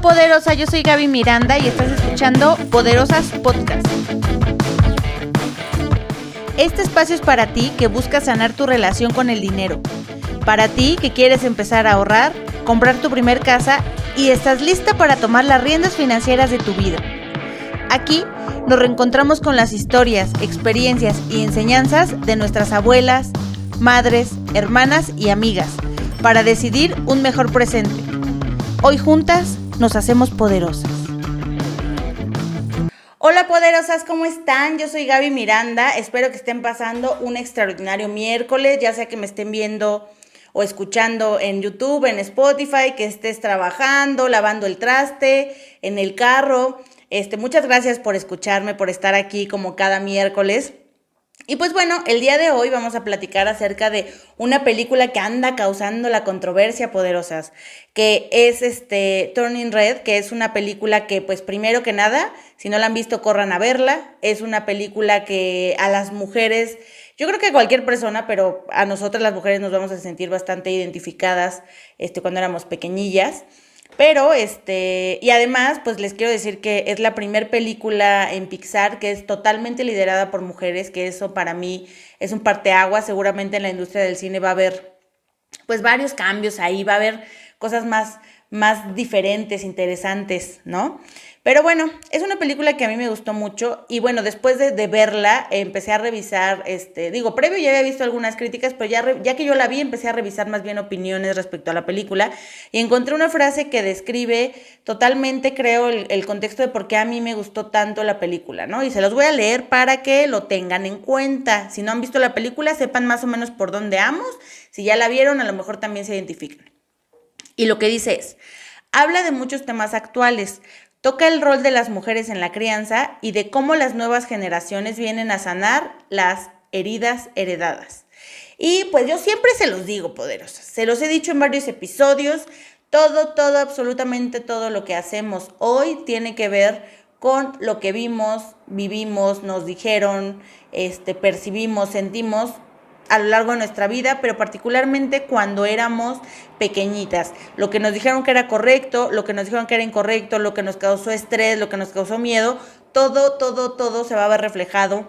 Poderosa, yo soy Gaby Miranda y estás escuchando Poderosas Podcast. Este espacio es para ti que buscas sanar tu relación con el dinero. Para ti que quieres empezar a ahorrar, comprar tu primer casa y estás lista para tomar las riendas financieras de tu vida. Aquí nos reencontramos con las historias, experiencias y enseñanzas de nuestras abuelas, madres, hermanas y amigas para decidir un mejor presente. Hoy juntas nos hacemos poderosas. Hola poderosas, ¿cómo están? Yo soy Gaby Miranda, espero que estén pasando un extraordinario miércoles, ya sea que me estén viendo o escuchando en YouTube, en Spotify, que estés trabajando, lavando el traste, en el carro. Este, muchas gracias por escucharme, por estar aquí como cada miércoles. Y pues bueno, el día de hoy vamos a platicar acerca de una película que anda causando la controversia poderosas, que es este Turning Red, que es una película que pues primero que nada, si no la han visto corran a verla, es una película que a las mujeres, yo creo que a cualquier persona, pero a nosotras las mujeres nos vamos a sentir bastante identificadas este cuando éramos pequeñillas. Pero, este, y además, pues les quiero decir que es la primer película en Pixar que es totalmente liderada por mujeres, que eso para mí es un parteaguas. Seguramente en la industria del cine va a haber, pues, varios cambios ahí, va a haber cosas más, más diferentes, interesantes, ¿no? Pero bueno, es una película que a mí me gustó mucho y bueno, después de, verla empecé a revisar, este, digo, previo ya había visto algunas críticas, pero ya, ya que yo la vi empecé a revisar más bien opiniones respecto a la película y encontré una frase que describe totalmente, creo, el, el contexto de por qué a mí me gustó tanto la película, ¿no? Y se los voy a leer para que lo tengan en cuenta. Si no han visto la película, sepan más o menos por dónde vamos. Si ya la vieron, a lo mejor también se identifican. Y lo que dice es, habla de muchos temas actuales, Toca el rol de las mujeres en la crianza y de cómo las nuevas generaciones vienen a sanar las heridas heredadas. Y pues yo siempre se los digo, poderosas, se los he dicho en varios episodios, todo, todo, absolutamente todo lo que hacemos hoy tiene que ver con lo que vimos, vivimos, nos dijeron, este, percibimos, sentimos a lo largo de nuestra vida, pero particularmente cuando éramos pequeñitas. Lo que nos dijeron que era correcto, lo que nos dijeron que era incorrecto, lo que nos causó estrés, lo que nos causó miedo, todo, todo, todo se va a ver reflejado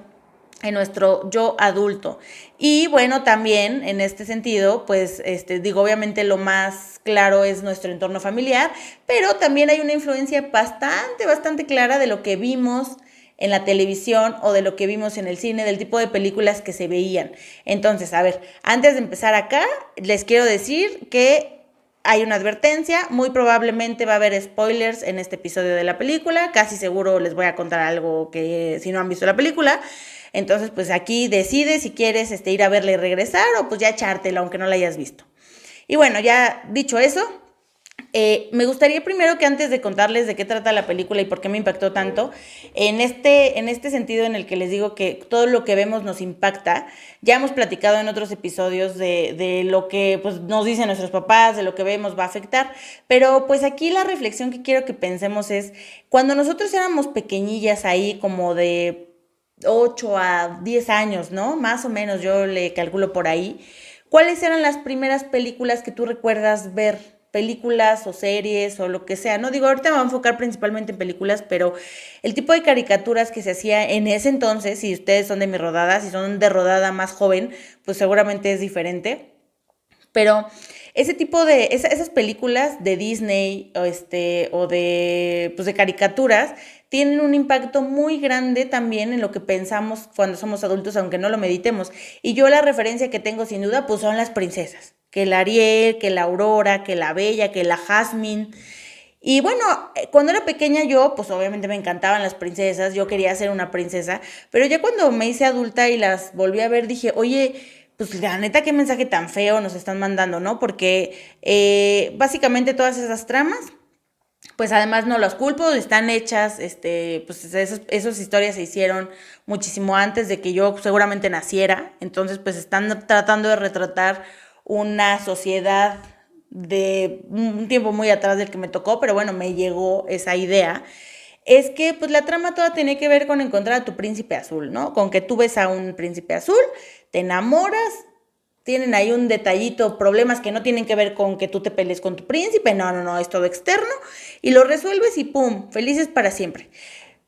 en nuestro yo adulto. Y bueno, también en este sentido, pues este, digo, obviamente lo más claro es nuestro entorno familiar, pero también hay una influencia bastante, bastante clara de lo que vimos en la televisión o de lo que vimos en el cine, del tipo de películas que se veían. Entonces, a ver, antes de empezar acá, les quiero decir que hay una advertencia, muy probablemente va a haber spoilers en este episodio de la película, casi seguro les voy a contar algo que si no han visto la película. Entonces, pues aquí decide si quieres este, ir a verla y regresar o pues ya echártela aunque no la hayas visto. Y bueno, ya dicho eso, eh, me gustaría primero que antes de contarles de qué trata la película y por qué me impactó tanto, en este, en este sentido en el que les digo que todo lo que vemos nos impacta, ya hemos platicado en otros episodios de, lo que pues, nos dicen nuestros papás, de lo que vemos va a afectar, pero pues aquí la reflexión que quiero que pensemos es, cuando nosotros éramos pequeñillas ahí como de 8 a 10 años, ¿no? Más o menos yo le calculo por ahí, ¿cuáles eran las primeras películas que tú recuerdas ver? Películas o series o lo que sea. No digo, ahorita me voy a enfocar principalmente en películas, pero el tipo de caricaturas que se hacía en ese entonces, si ustedes son de mi rodada, si son de rodada más joven, pues seguramente es diferente. Pero ese tipo de, esas películas de Disney o, este, o de, pues de caricaturas tienen un impacto muy grande también en lo que pensamos cuando somos adultos, aunque no lo meditemos. Y yo la referencia que tengo sin duda, pues son las princesas que la Ariel, que la Aurora, que la Bella, que la Jasmine. Y bueno, eh, cuando era pequeña yo, pues obviamente me encantaban las princesas, yo quería ser una princesa, pero ya cuando me hice adulta y las volví a ver, dije, oye, pues la neta, qué mensaje tan feo nos están mandando, ¿no? Porque eh, básicamente todas esas tramas, pues además no las culpo, están hechas, este, pues esas, esas historias se hicieron muchísimo antes de que yo seguramente naciera, entonces pues están tratando de retratar una sociedad de un tiempo muy atrás del que me tocó, pero bueno, me llegó esa idea, es que pues la trama toda tiene que ver con encontrar a tu príncipe azul, ¿no? Con que tú ves a un príncipe azul, te enamoras, tienen ahí un detallito, problemas que no tienen que ver con que tú te pelees con tu príncipe, no, no, no, es todo externo y lo resuelves y ¡pum! Felices para siempre.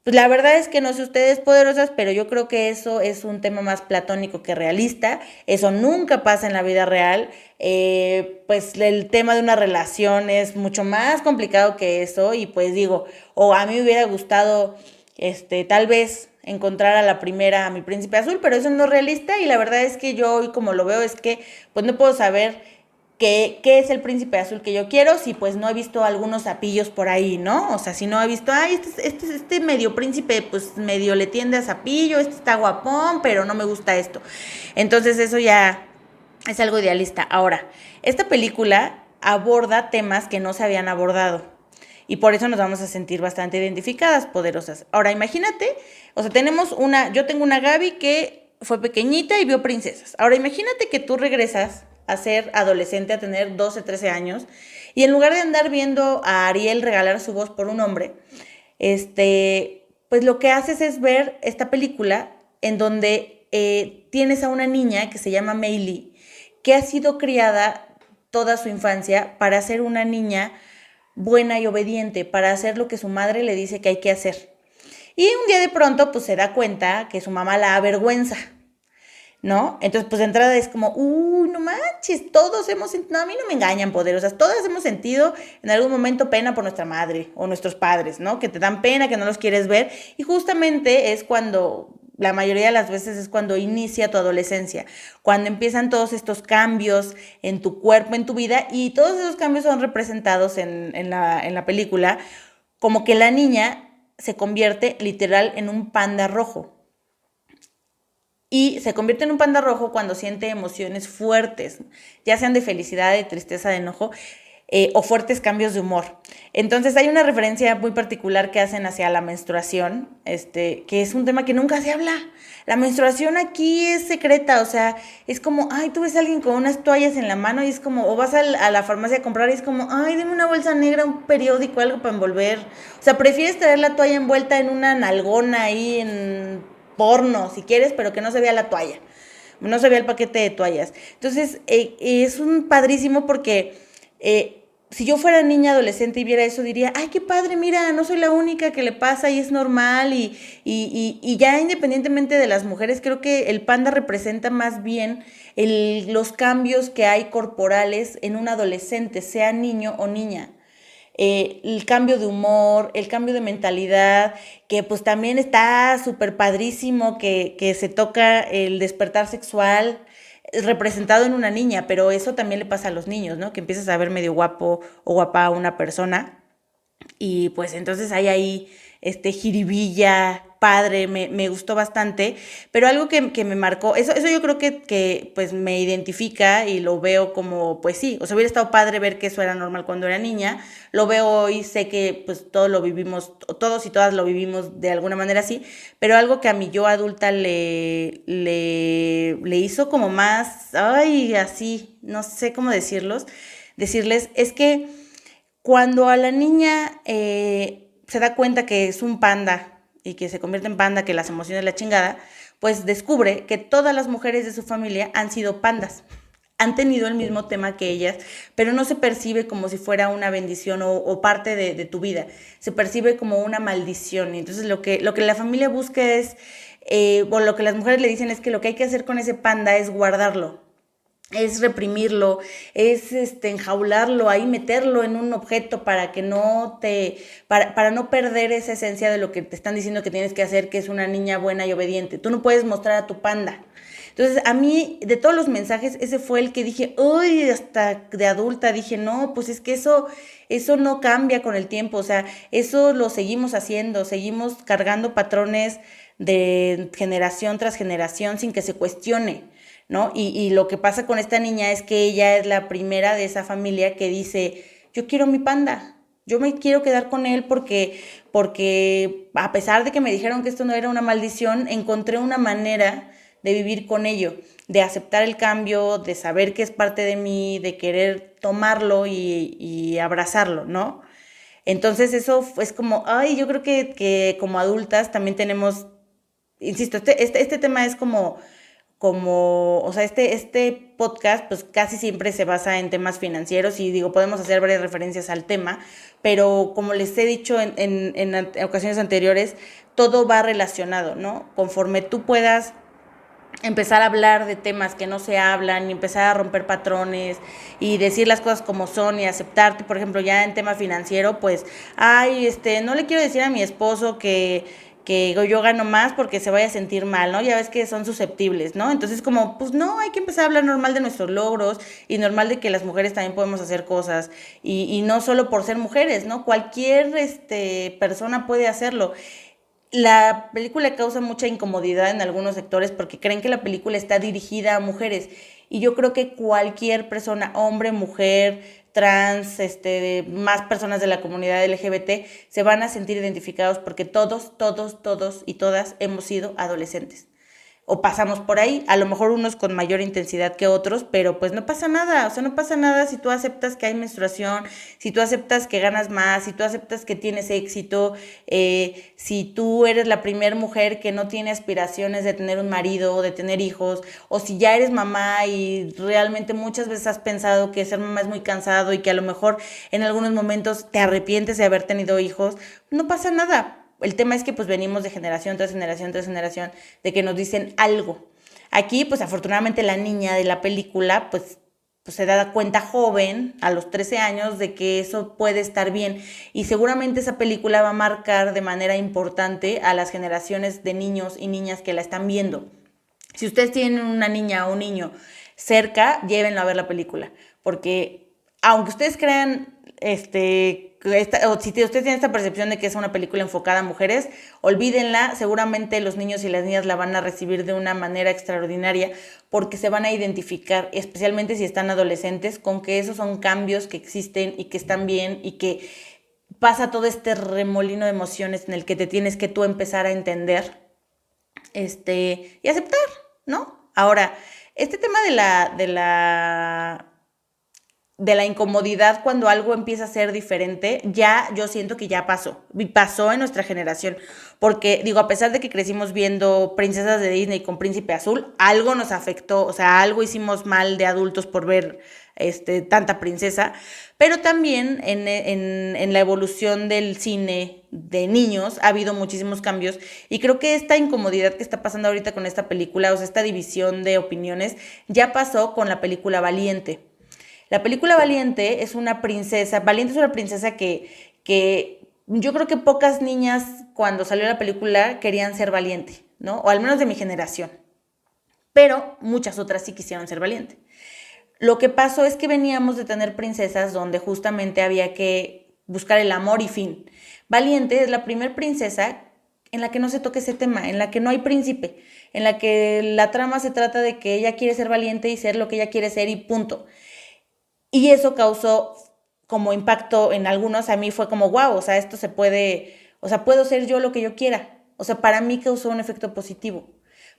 Pues la verdad es que no sé ustedes poderosas, pero yo creo que eso es un tema más platónico que realista. Eso nunca pasa en la vida real. Eh, pues el tema de una relación es mucho más complicado que eso. Y pues digo, o a mí me hubiera gustado, este, tal vez encontrar a la primera, a mi príncipe azul, pero eso no es realista. Y la verdad es que yo hoy como lo veo es que pues no puedo saber qué, es el príncipe azul que yo quiero si pues no he visto algunos sapillos por ahí, ¿no? O sea, si no he visto, ay, este, este, este medio príncipe pues medio le tiende a sapillo, este está guapón, pero no me gusta esto. Entonces eso ya es algo idealista. Ahora, esta película aborda temas que no se habían abordado. Y por eso nos vamos a sentir bastante identificadas, poderosas. Ahora, imagínate, o sea, tenemos una, yo tengo una Gaby que fue pequeñita y vio princesas. Ahora, imagínate que tú regresas a ser adolescente, a tener 12, 13 años, y en lugar de andar viendo a Ariel regalar su voz por un hombre, este, pues lo que haces es ver esta película en donde eh, tienes a una niña que se llama Meili, que ha sido criada toda su infancia para ser una niña buena y obediente, para hacer lo que su madre le dice que hay que hacer. Y un día de pronto, pues se da cuenta que su mamá la avergüenza, ¿no? Entonces, pues de entrada es como, uy, no manches, todos hemos sentido, no, a mí no me engañan poderosas, todas hemos sentido en algún momento pena por nuestra madre o nuestros padres, ¿no? Que te dan pena, que no los quieres ver, y justamente es cuando, la mayoría de las veces es cuando inicia tu adolescencia, cuando empiezan todos estos cambios en tu cuerpo, en tu vida, y todos esos cambios son representados en, en, la, en la película como que la niña se convierte literal en un panda rojo y se convierte en un panda rojo cuando siente emociones fuertes, ya sean de felicidad, de tristeza, de enojo. Eh, o fuertes cambios de humor. Entonces hay una referencia muy particular que hacen hacia la menstruación, este, que es un tema que nunca se habla. La menstruación aquí es secreta, o sea, es como, ay, tú ves a alguien con unas toallas en la mano y es como, o vas a, la farmacia a comprar y es como, ay, dime una bolsa negra, un periódico, algo para envolver. O sea, prefieres traer la toalla envuelta en una nalgona ahí en porno, si quieres, pero que no se vea la toalla, no se vea el paquete de toallas. Entonces, eh, es un padrísimo porque eh, si yo fuera niña adolescente y viera eso, diría, ay, qué padre, mira, no soy la única que le pasa y es normal. Y, y, y, ya independientemente de las mujeres, creo que el panda representa más bien el, los cambios que hay corporales en un adolescente, sea niño o niña. Eh, el cambio de humor, el cambio de mentalidad, que pues también está súper padrísimo, que, que se toca el despertar sexual representado en una niña, pero eso también le pasa a los niños, ¿no? Que empiezas a ver medio guapo o guapa a una persona y pues entonces hay ahí este jiribilla, padre, me, me, gustó bastante, pero algo que, que, me marcó, eso, eso yo creo que, que pues me identifica y lo veo como, pues sí, o sea, hubiera estado padre ver que eso era normal cuando era niña, lo veo hoy, sé que pues todos lo vivimos, todos y todas lo vivimos de alguna manera así, pero algo que a mi yo adulta le, le, le hizo como más, ay, así, no sé cómo decirlos, decirles, es que cuando a la niña eh, se da cuenta que es un panda, y que se convierte en panda, que las emociones la chingada, pues descubre que todas las mujeres de su familia han sido pandas. Han tenido el mismo tema que ellas, pero no se percibe como si fuera una bendición o, parte de, tu vida. Se percibe como una maldición. Y entonces lo que, lo que la familia busca es, eh, o lo que las mujeres le dicen es que lo que hay que hacer con ese panda es guardarlo, es reprimirlo, es este, enjaularlo ahí, meterlo en un objeto para que no te, para, para, no perder esa esencia de lo que te están diciendo que tienes que hacer, que es una niña buena y obediente. Tú no puedes mostrar a tu panda. Entonces, a mí, de todos los mensajes, ese fue el que dije, uy, hasta de adulta dije, no, pues es que eso, eso no cambia con el tiempo, o sea, eso lo seguimos haciendo, seguimos cargando patrones de generación tras generación sin que se cuestione. ¿No? Y, lo que pasa con esta niña es que ella es la primera de esa familia que dice, yo quiero mi panda, yo me quiero quedar con él porque, porque a pesar de que me dijeron que esto no era una maldición, encontré una manera de vivir con ello, de aceptar el cambio, de saber que es parte de mí, de querer tomarlo y, abrazarlo, ¿no? Entonces eso es como, ay, yo creo que, que como adultas también tenemos, insisto, este, este, este tema es como como, o sea, este, este podcast pues casi siempre se basa en temas financieros y digo, podemos hacer varias referencias al tema, pero como les he dicho en, en, en ocasiones anteriores, todo va relacionado, ¿no? Conforme tú puedas empezar a hablar de temas que no se hablan y empezar a romper patrones y decir las cosas como son y aceptarte, por ejemplo, ya en tema financiero, pues, ay, este, no le quiero decir a mi esposo que que yo gano más porque se vaya a sentir mal, ¿no? Ya ves que son susceptibles, ¿no? Entonces como, pues no, hay que empezar a hablar normal de nuestros logros y normal de que las mujeres también podemos hacer cosas y, y no solo por ser mujeres, ¿no? Cualquier este, persona puede hacerlo. La película causa mucha incomodidad en algunos sectores porque creen que la película está dirigida a mujeres y yo creo que cualquier persona, hombre, mujer, trans, este, más personas de la comunidad LGBT se van a sentir identificados porque todos, todos, todos y todas hemos sido adolescentes o pasamos por ahí, a lo mejor unos con mayor intensidad que otros, pero pues no pasa nada, o sea, no pasa nada si tú aceptas que hay menstruación, si tú aceptas que ganas más, si tú aceptas que tienes éxito, eh, si tú eres la primera mujer que no tiene aspiraciones de tener un marido de tener hijos, o si ya eres mamá y realmente muchas veces has pensado que ser mamá es muy cansado y que a lo mejor en algunos momentos te arrepientes de haber tenido hijos, no pasa nada, el tema es que pues venimos de generación tras generación tras generación de que nos dicen algo. Aquí pues afortunadamente la niña de la película pues, pues se da cuenta joven, a los 13 años, de que eso puede estar bien. Y seguramente esa película va a marcar de manera importante a las generaciones de niños y niñas que la están viendo. Si ustedes tienen una niña o un niño cerca, llévenlo a ver la película. Porque aunque ustedes crean este, o si ustedes tienen esta percepción de que es una película enfocada a mujeres, olvídenla, seguramente los niños y las niñas la van a recibir de una manera extraordinaria porque se van a identificar, especialmente si están adolescentes, con que esos son cambios que existen y que están bien y que pasa todo este remolino de emociones en el que te tienes que tú empezar a entender este, y aceptar, ¿no? Ahora, este tema de la, de la de la incomodidad cuando algo empieza a ser diferente, ya yo siento que ya pasó, pasó en nuestra generación, porque digo, a pesar de que crecimos viendo princesas de Disney con príncipe azul, algo nos afectó, o sea, algo hicimos mal de adultos por ver este, tanta princesa, pero también en, en, en la evolución del cine de niños ha habido muchísimos cambios y creo que esta incomodidad que está pasando ahorita con esta película, o sea, esta división de opiniones, ya pasó con la película Valiente la película Valiente es una princesa, Valiente es una princesa que, que yo creo que pocas niñas cuando salió la película querían ser valiente, ¿no? O al menos de mi generación. Pero muchas otras sí quisieron ser valiente. Lo que pasó es que veníamos de tener princesas donde justamente había que buscar el amor y fin. Valiente es la primer princesa en la que no se toque ese tema, en la que no hay príncipe, en la que la trama se trata de que ella quiere ser valiente y ser lo que ella quiere ser y punto. Y eso causó como impacto en algunos, a mí fue como, wow, o sea, esto se puede, o sea, puedo ser yo lo que yo quiera. O sea, para mí causó un efecto positivo.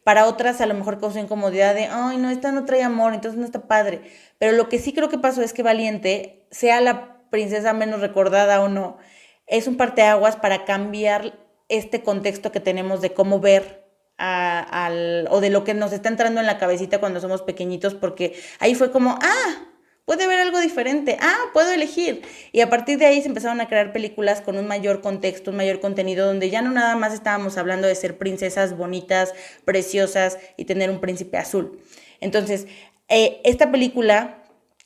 Para otras a lo mejor causó incomodidad de, ay, no, esta no trae amor, entonces no está padre. Pero lo que sí creo que pasó es que Valiente, sea la princesa menos recordada o no, es un parteaguas para cambiar este contexto que tenemos de cómo ver al, o de lo que nos está entrando en la cabecita cuando somos pequeñitos, porque ahí fue como, ah, puede ver algo diferente, ah, puedo elegir. Y a partir de ahí se empezaron a crear películas con un mayor contexto, un mayor contenido, donde ya no nada más estábamos hablando de ser princesas bonitas, preciosas y tener un príncipe azul. Entonces, eh, esta película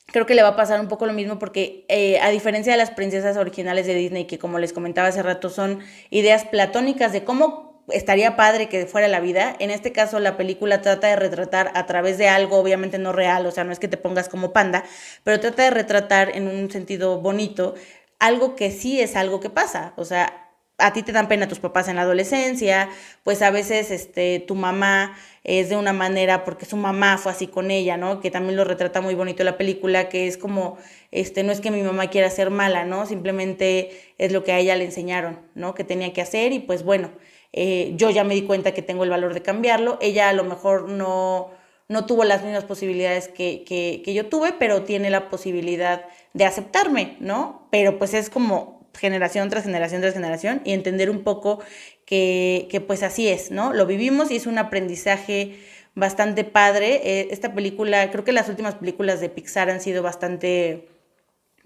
creo que le va a pasar un poco lo mismo porque eh, a diferencia de las princesas originales de Disney, que como les comentaba hace rato, son ideas platónicas de cómo estaría padre que fuera la vida. En este caso, la película trata de retratar a través de algo, obviamente no real, o sea, no es que te pongas como panda, pero trata de retratar en un sentido bonito algo que sí es algo que pasa. O sea, a ti te dan pena tus papás en la adolescencia, pues a veces este, tu mamá es de una manera porque su mamá fue así con ella, ¿no? Que también lo retrata muy bonito la película, que es como, este, no es que mi mamá quiera ser mala, ¿no? Simplemente es lo que a ella le enseñaron, ¿no? Que tenía que hacer y pues bueno, eh, yo ya me di cuenta que tengo el valor de cambiarlo. Ella a lo mejor no, no tuvo las mismas posibilidades que, que, yo tuve, pero tiene la posibilidad de aceptarme, ¿no? Pero pues es como generación tras generación tras generación y entender un poco que, que pues así es, ¿no? Lo vivimos y es un aprendizaje bastante padre. Eh, esta película, creo que las últimas películas de Pixar han sido bastante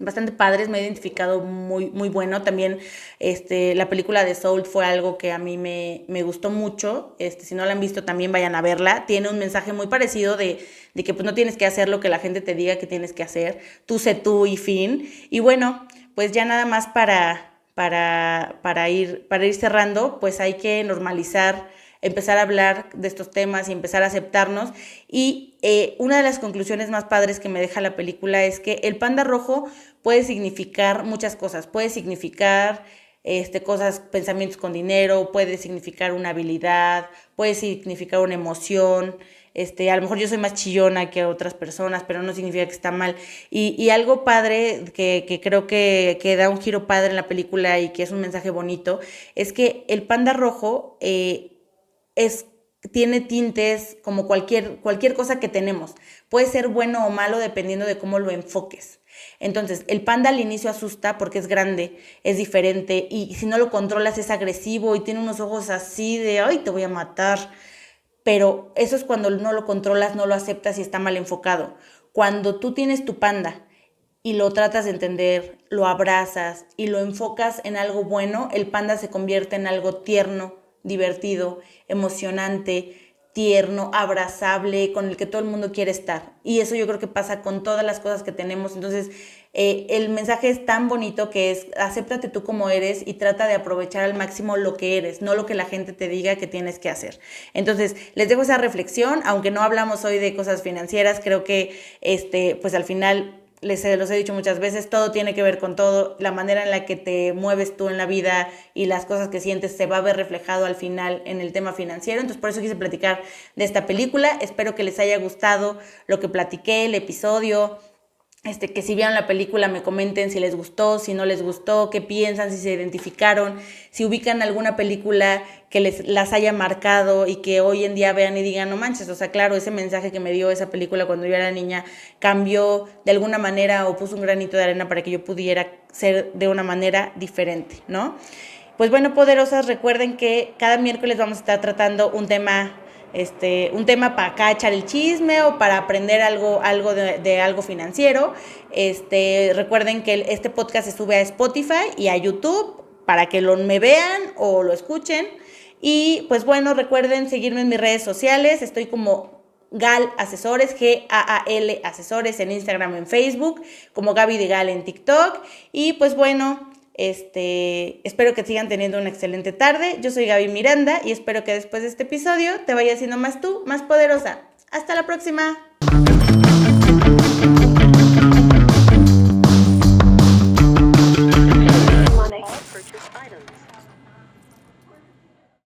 bastante padres, me he identificado muy, muy bueno. También este, la película de Soul fue algo que a mí me, me, gustó mucho. Este, si no la han visto, también vayan a verla. Tiene un mensaje muy parecido de, de, que pues, no tienes que hacer lo que la gente te diga que tienes que hacer. Tú sé tú y fin. Y bueno, pues ya nada más para, para, para, ir, para ir cerrando, pues hay que normalizar empezar a hablar de estos temas y empezar a aceptarnos. Y eh, una de las conclusiones más padres que me deja la película es que el panda rojo puede significar muchas cosas, puede significar este, cosas, pensamientos con dinero, puede significar una habilidad, puede significar una emoción. Este, a lo mejor yo soy más chillona que otras personas, pero no significa que está mal. Y, y algo padre que, que creo que, que, da un giro padre en la película y que es un mensaje bonito, es que el panda rojo eh, es, tiene tintes como cualquier, cualquier cosa que tenemos. Puede ser bueno o malo dependiendo de cómo lo enfoques. Entonces, el panda al inicio asusta porque es grande, es diferente y si no lo controlas es agresivo y tiene unos ojos así de, ay, te voy a matar. Pero eso es cuando no lo controlas, no lo aceptas y está mal enfocado. Cuando tú tienes tu panda y lo tratas de entender, lo abrazas y lo enfocas en algo bueno, el panda se convierte en algo tierno, divertido, emocionante, tierno, abrazable, con el que todo el mundo quiere estar. Y eso yo creo que pasa con todas las cosas que tenemos. Entonces, eh, el mensaje es tan bonito que es, acéptate tú como eres y trata de aprovechar al máximo lo que eres, no lo que la gente te diga que tienes que hacer. Entonces, les dejo esa reflexión, aunque no hablamos hoy de cosas financieras, creo que, este, pues al final les los he dicho muchas veces, todo tiene que ver con todo, la manera en la que te mueves tú en la vida y las cosas que sientes se va a ver reflejado al final en el tema financiero. Entonces por eso quise platicar de esta película. Espero que les haya gustado lo que platiqué, el episodio, este, que si vieron la película me comenten si les gustó, si no les gustó, qué piensan, si se identificaron, si ubican alguna película que les las haya marcado y que hoy en día vean y digan, no manches, o sea, claro, ese mensaje que me dio esa película cuando yo era niña cambió de alguna manera o puso un granito de arena para que yo pudiera ser de una manera diferente, ¿no? Pues bueno, poderosas, recuerden que cada miércoles vamos a estar tratando un tema este, un tema para acá echar el chisme o para aprender algo, algo de, algo financiero. Este, recuerden que este podcast se sube a Spotify y a YouTube para que lo me vean o lo escuchen. Y pues bueno, recuerden seguirme en mis redes sociales. Estoy como Gal Asesores, G-A-A-L Asesores en Instagram, en Facebook, como Gaby de Gal en TikTok. Y pues bueno, este, espero que sigan teniendo una excelente tarde. Yo soy Gaby Miranda y espero que después de este episodio te vayas siendo más tú, más poderosa. Hasta la próxima.